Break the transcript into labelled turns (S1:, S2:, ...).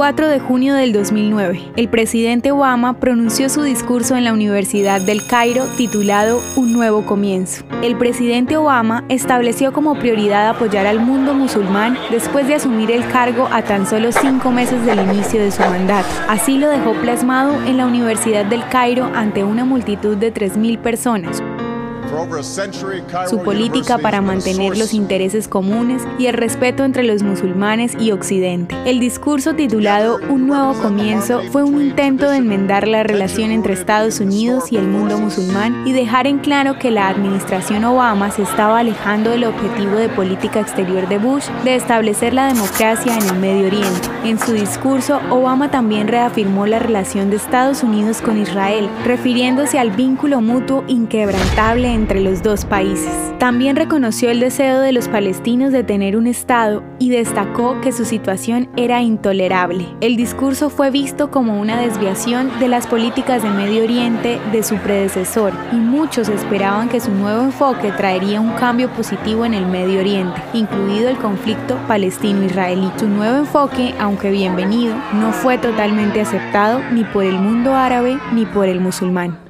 S1: 4 de junio del 2009, el presidente Obama pronunció su discurso en la Universidad del Cairo titulado Un nuevo comienzo. El presidente Obama estableció como prioridad apoyar al mundo musulmán después de asumir el cargo a tan solo cinco meses del inicio de su mandato. Así lo dejó plasmado en la Universidad del Cairo ante una multitud de 3.000 personas, su política para mantener los intereses comunes y el respeto entre los musulmanes y Occidente. El discurso titulado Un nuevo comienzo fue un intento de enmendar la relación entre Estados Unidos y el mundo musulmán y dejar en claro que la administración Obama se estaba alejando del objetivo de política exterior de Bush de establecer la democracia en el Medio Oriente. En su discurso, Obama también reafirmó la relación de Estados Unidos con Israel, refiriéndose al vínculo mutuo inquebrantable entre los dos países. También reconoció el deseo de los palestinos de tener un Estado y destacó que su situación era intolerable. El discurso fue visto como una desviación de las políticas de Medio Oriente de su predecesor y muchos esperaban que su nuevo enfoque traería un cambio positivo en el Medio Oriente, incluido el conflicto palestino-israelí. Su nuevo enfoque, aunque bienvenido, no fue totalmente aceptado ni por el mundo árabe ni por el musulmán.